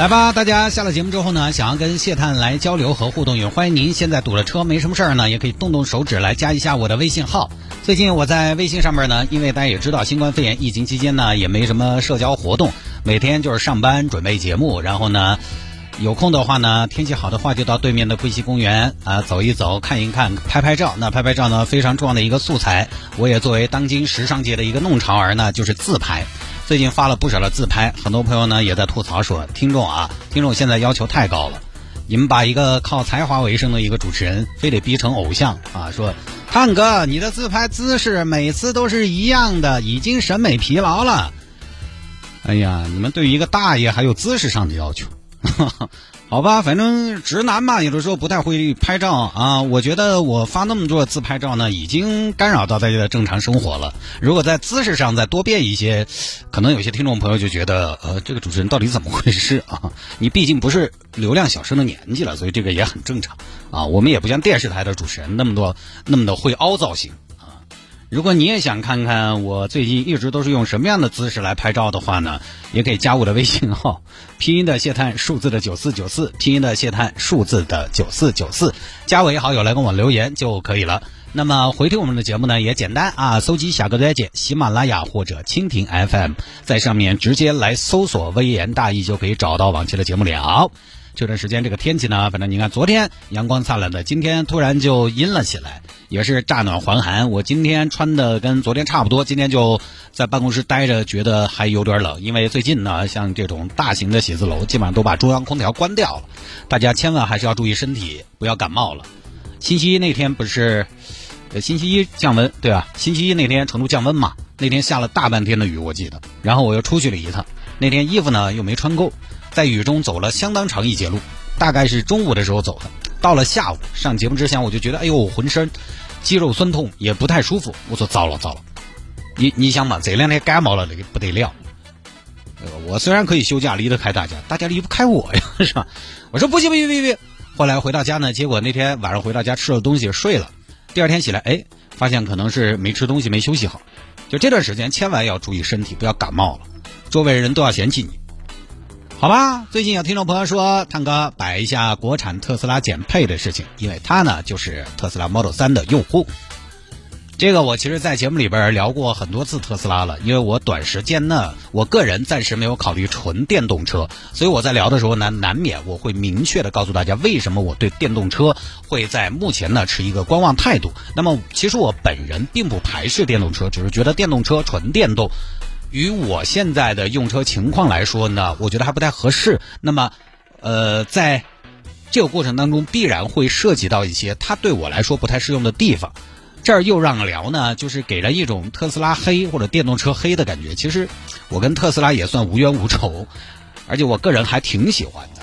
来吧，大家下了节目之后呢，想要跟谢探来交流和互动，也欢迎您现在堵了车没什么事儿呢，也可以动动手指来加一下我的微信号。最近我在微信上面呢，因为大家也知道新冠肺炎疫情期间呢，也没什么社交活动，每天就是上班准备节目，然后呢。有空的话呢，天气好的话就到对面的桂溪公园啊走一走，看一看，拍拍照。那拍拍照呢，非常重要的一个素材。我也作为当今时尚界的一个弄潮儿呢，就是自拍。最近发了不少的自拍，很多朋友呢也在吐槽说，听众啊，听众现在要求太高了，你们把一个靠才华为生的一个主持人，非得逼成偶像啊？说，探哥，你的自拍姿势每次都是一样的，已经审美疲劳了。哎呀，你们对于一个大爷还有姿势上的要求。好吧，反正直男嘛，有的时候不太会拍照啊。我觉得我发那么多自拍照呢，已经干扰到大家的正常生活了。如果在姿势上再多变一些，可能有些听众朋友就觉得，呃，这个主持人到底怎么回事啊？你毕竟不是流量小生的年纪了，所以这个也很正常啊。我们也不像电视台的主持人那么多那么的会凹造型。如果你也想看看我最近一直都是用什么样的姿势来拍照的话呢，也可以加我的微信号，拼音的谢探，数字的九四九四，拼音的谢探，数字的九四九四，加为好友来跟我留言就可以了。那么回听我们的节目呢，也简单啊，搜集小哥再见喜马拉雅或者蜻蜓 FM，在上面直接来搜索“微言大义”就可以找到往期的节目了。这段时间这个天气呢，反正你看，昨天阳光灿烂的，今天突然就阴了起来，也是乍暖还寒。我今天穿的跟昨天差不多，今天就在办公室待着，觉得还有点冷。因为最近呢，像这种大型的写字楼，基本上都把中央空调关掉了，大家千万还是要注意身体，不要感冒了。星期一那天不是，呃，星期一降温，对吧？星期一那天成都降温嘛，那天下了大半天的雨，我记得。然后我又出去了一趟，那天衣服呢又没穿够。在雨中走了相当长一截路，大概是中午的时候走的。到了下午上节目之前，我就觉得，哎呦，浑身肌肉酸痛，也不太舒服。我说糟了糟了，你你想嘛，这两天感冒了，那个不得了。我虽然可以休假离得开大家，大家离不开我呀，是吧？我说不行不行不行不行。后来回到家呢，结果那天晚上回到家吃了东西睡了，第二天起来，哎，发现可能是没吃东西没休息好。就这段时间千万要注意身体，不要感冒了，周围人都要嫌弃你。好吧，最近有听众朋友说，探哥摆一下国产特斯拉减配的事情，因为他呢就是特斯拉 Model 3的用户。这个我其实，在节目里边聊过很多次特斯拉了，因为我短时间呢，我个人暂时没有考虑纯电动车，所以我在聊的时候呢，难免我会明确的告诉大家，为什么我对电动车会在目前呢持一个观望态度。那么，其实我本人并不排斥电动车，只是觉得电动车纯电动。与我现在的用车情况来说呢，我觉得还不太合适。那么，呃，在这个过程当中，必然会涉及到一些它对我来说不太适用的地方。这儿又让聊呢，就是给人一种特斯拉黑或者电动车黑的感觉。其实我跟特斯拉也算无冤无仇，而且我个人还挺喜欢的，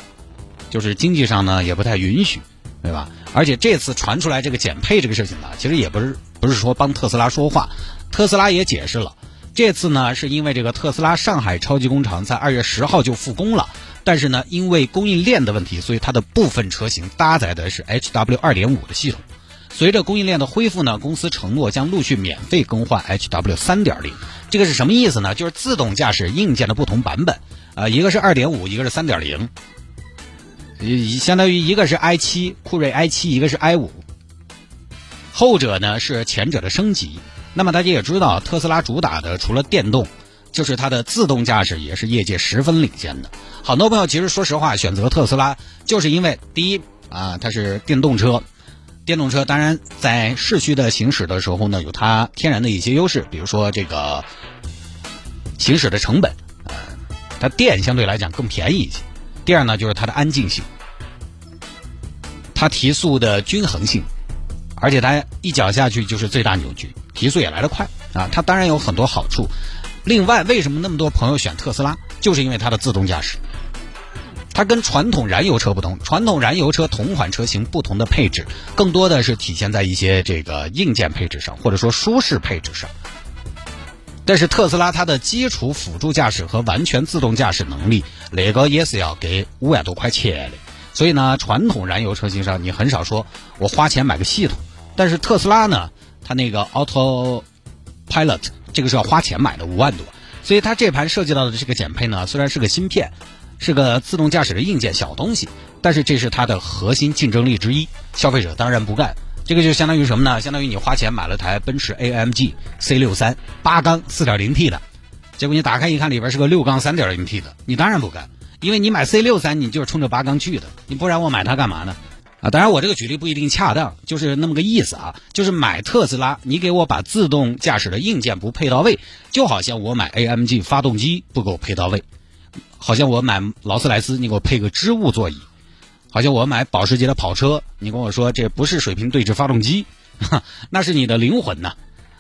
就是经济上呢也不太允许，对吧？而且这次传出来这个减配这个事情呢，其实也不是不是说帮特斯拉说话，特斯拉也解释了。这次呢，是因为这个特斯拉上海超级工厂在二月十号就复工了，但是呢，因为供应链的问题，所以它的部分车型搭载的是 HW 二点五的系统。随着供应链的恢复呢，公司承诺将陆续免费更换 HW 三点零。这个是什么意思呢？就是自动驾驶硬件的不同版本啊，一个是二点五，一个是三点零，相当于一个是 i 七酷睿 i 七，一个是 i 五，后者呢是前者的升级。那么大家也知道，特斯拉主打的除了电动，就是它的自动驾驶也是业界十分领先的。很多朋友其实说实话选择特斯拉，就是因为第一啊它是电动车，电动车当然在市区的行驶的时候呢，有它天然的一些优势，比如说这个行驶的成本，呃，它电相对来讲更便宜一些。第二呢就是它的安静性，它提速的均衡性。而且它一脚下去就是最大扭矩，提速也来得快啊！它当然有很多好处。另外，为什么那么多朋友选特斯拉，就是因为它的自动驾驶。它跟传统燃油车不同，传统燃油车同款车型不同的配置，更多的是体现在一些这个硬件配置上，或者说舒适配置上。但是特斯拉它的基础辅助驾驶和完全自动驾驶能力，那个也是要给五万多块钱的。所以呢，传统燃油车型上你很少说我花钱买个系统，但是特斯拉呢，它那个 Auto Pilot 这个是要花钱买的，五万多。所以它这盘涉及到的这个减配呢，虽然是个芯片，是个自动驾驶的硬件小东西，但是这是它的核心竞争力之一。消费者当然不干。这个就相当于什么呢？相当于你花钱买了台奔驰 AMG C 六三八缸四点零 T 的，结果你打开一看里边是个六缸三点零 T 的，你当然不干，因为你买 C 六三你就是冲着八缸去的，你不然我买它干嘛呢？啊，当然我这个举例不一定恰当，就是那么个意思啊，就是买特斯拉，你给我把自动驾驶的硬件不配到位，就好像我买 AMG 发动机不给我配到位，好像我买劳斯莱斯你给我配个织物座椅。好像我买保时捷的跑车，你跟我说这不是水平对置发动机，那是你的灵魂呐。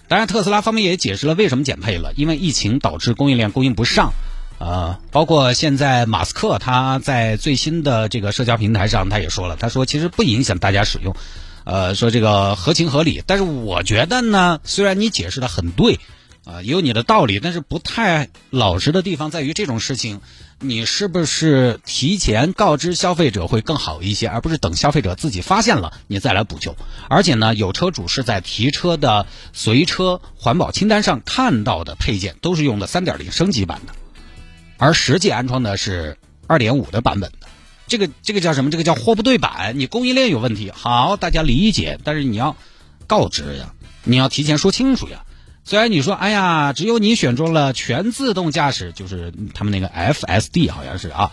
当然，特斯拉方面也解释了为什么减配了，因为疫情导致供应链供应不上。呃，包括现在马斯克他在最新的这个社交平台上，他也说了，他说其实不影响大家使用，呃，说这个合情合理。但是我觉得呢，虽然你解释的很对，啊，也有你的道理，但是不太老实的地方在于这种事情。你是不是提前告知消费者会更好一些，而不是等消费者自己发现了你再来补救？而且呢，有车主是在提车的随车环保清单上看到的配件都是用的三点零升级版的，而实际安装的是二点五的版本的。这个这个叫什么？这个叫货不对版，你供应链有问题。好，大家理解，但是你要告知呀，你要提前说清楚呀。虽然你说，哎呀，只有你选中了全自动驾驶，就是他们那个 FSD 好像是啊，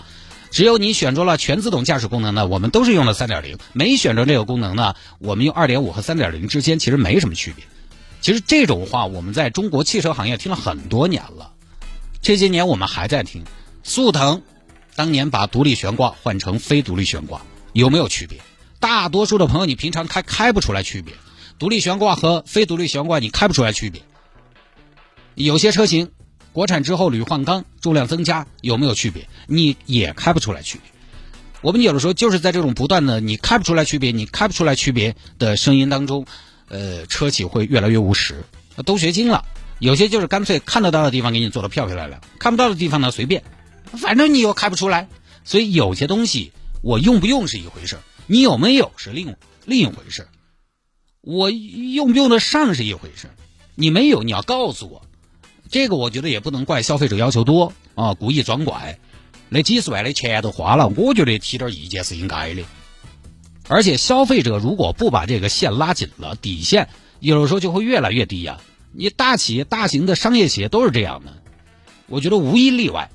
只有你选中了全自动驾驶功能呢，我们都是用的三点零，没选中这个功能呢，我们用二点五和三点零之间其实没什么区别。其实这种话我们在中国汽车行业听了很多年了，这些年我们还在听。速腾当年把独立悬挂换成非独立悬挂，有没有区别？大多数的朋友你平常开开不出来区别，独立悬挂和非独立悬挂你开不出来区别。有些车型国产之后铝换钢，重量增加有没有区别？你也开不出来区别。我们有的时候就是在这种不断的你开不出来区别，你开不出来区别的声音当中，呃，车企会越来越务实，都学精了。有些就是干脆看得到的地方给你做的漂漂亮亮，看不到的地方呢随便，反正你又开不出来。所以有些东西我用不用是一回事你有没有是另另一回事我用不用得上是一回事你没有你要告诉我。这个我觉得也不能怪消费者要求多啊，故意装怪，那几十万的钱都花了，我觉得提点意见是应该的。而且消费者如果不把这个线拉紧了，底线有时候就会越来越低呀。你大企业、大型的商业企业都是这样的，我觉得无一例外。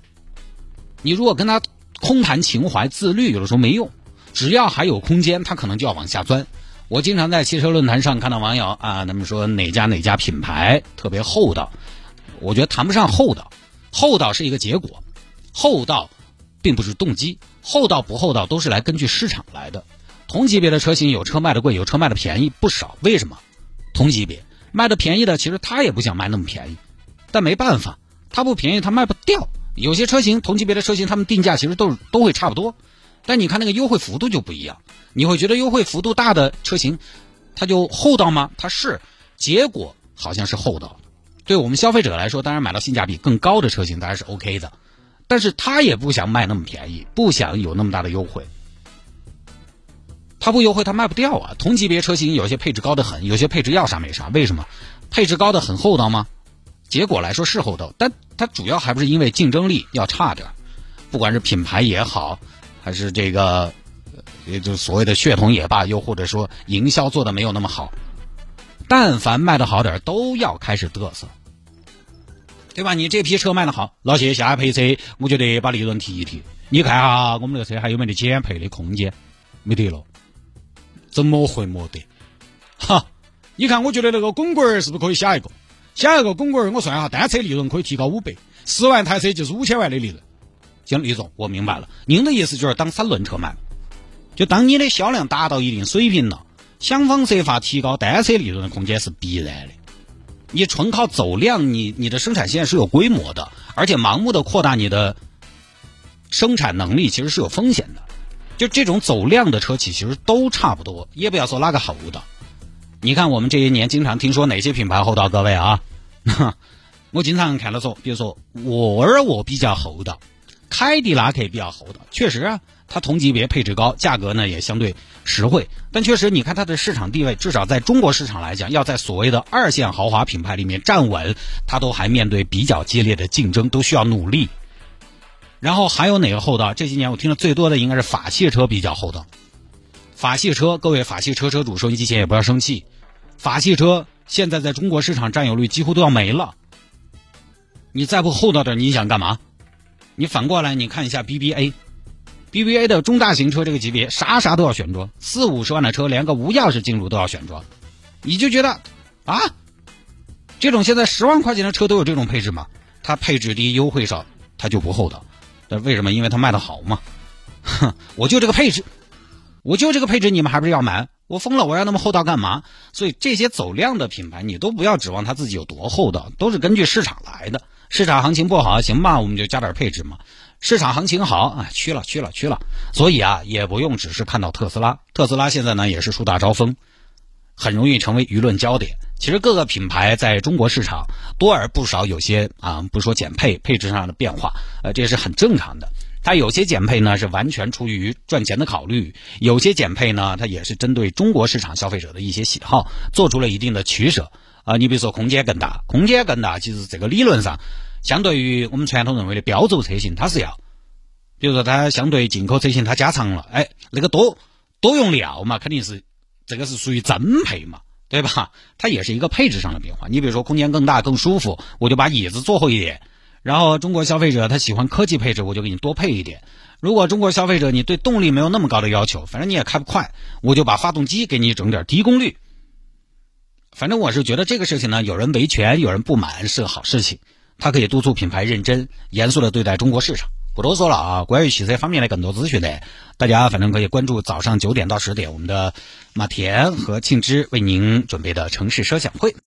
你如果跟他空谈情怀、自律，有的时候没用。只要还有空间，他可能就要往下钻。我经常在汽车论坛上看到网友啊，他们说哪家哪家品牌特别厚道。我觉得谈不上厚道，厚道是一个结果，厚道并不是动机，厚道不厚道都是来根据市场来的。同级别的车型有车卖的贵，有车卖的便宜不少。为什么？同级别卖的便宜的，其实他也不想卖那么便宜，但没办法，他不便宜他卖不掉。有些车型同级别的车型，他们定价其实都都会差不多，但你看那个优惠幅度就不一样。你会觉得优惠幅度大的车型，它就厚道吗？它是，结果好像是厚道。对我们消费者来说，当然买到性价比更高的车型当然是 OK 的，但是他也不想卖那么便宜，不想有那么大的优惠。他不优惠，他卖不掉啊。同级别车型有些配置高的很，有些配置要啥没啥。为什么？配置高的很厚道吗？结果来说是厚道，但它主要还不是因为竞争力要差点不管是品牌也好，还是这个，也就所谓的血统也罢，又或者说营销做的没有那么好。但凡卖的好点都要开始嘚瑟。对吧？你这批车卖的好，那些下配车，我觉得把利润提一提。你看哈，我们这个车还有没得减配的空间？没得了，怎么会没得？哈，你看，我觉得那个滚滚儿是不是可以下一个？下一个滚滚儿，我算一下，单车利润可以提高五百，十万台车就是五千万的利润。行，李总，我明白了，您的意思就是当三轮车卖，就当你的销量达到一定水平了，想方设法提高单车利润的空间是必然的。你纯靠走量，你你的生产线是有规模的，而且盲目的扩大你的生产能力其实是有风险的。就这种走量的车企其实都差不多，也不要说哪个好的。你看我们这些年经常听说哪些品牌厚道，各位啊，我经常看到说，比如说沃尔沃比较厚道，凯迪拉克比较厚道，确实啊，它同级别配置高，价格呢也相对实惠。但确实，你看它的市场地位，至少在中国市场来讲，要在所谓的二线豪华品牌里面站稳，它都还面对比较激烈的竞争，都需要努力。然后还有哪个厚道？这些年我听的最多的应该是法系车比较厚道。法系车，各位法系车车主收音机前也不要生气，法系车现在在中国市场占有率几乎都要没了。你再不厚道点，你想干嘛？你反过来你看一下 BBA，BBA 的中大型车这个级别，啥啥都要选装，四五十万的车连个无钥匙进入都要选装，你就觉得啊，这种现在十万块钱的车都有这种配置吗？它配置低，优惠少，它就不厚道。那为什么？因为它卖的好嘛。哼，我就这个配置，我就这个配置，你们还不是要买？我疯了，我要那么厚道干嘛？所以这些走量的品牌，你都不要指望它自己有多厚道，都是根据市场来的。市场行情不好，行吧，我们就加点配置嘛。市场行情好啊，去了去了去了。所以啊，也不用只是看到特斯拉，特斯拉现在呢也是树大招风，很容易成为舆论焦点。其实各个品牌在中国市场多而不少有些啊，不说减配，配置上的变化，呃，这也是很正常的。它有些减配呢是完全出于赚钱的考虑，有些减配呢它也是针对中国市场消费者的一些喜好做出了一定的取舍啊。你比如说空间更大，空间更大，其实这个理论上相对于我们传统认为的标轴车型，它是要，比如说它相对进口车型它加长了，哎，那个多多用料嘛，肯定是这个是属于增配嘛。对吧？它也是一个配置上的变化。你比如说，空间更大、更舒服，我就把椅子坐厚一点。然后，中国消费者他喜欢科技配置，我就给你多配一点。如果中国消费者你对动力没有那么高的要求，反正你也开不快，我就把发动机给你整点低功率。反正我是觉得这个事情呢，有人维权，有人不满是个好事情。它可以督促品牌认真、严肃的对待中国市场。不多说了啊，关于汽车方面的更多资讯呢，大家反正可以关注早上九点到十点我们的马田和庆之为您准备的城市车享会。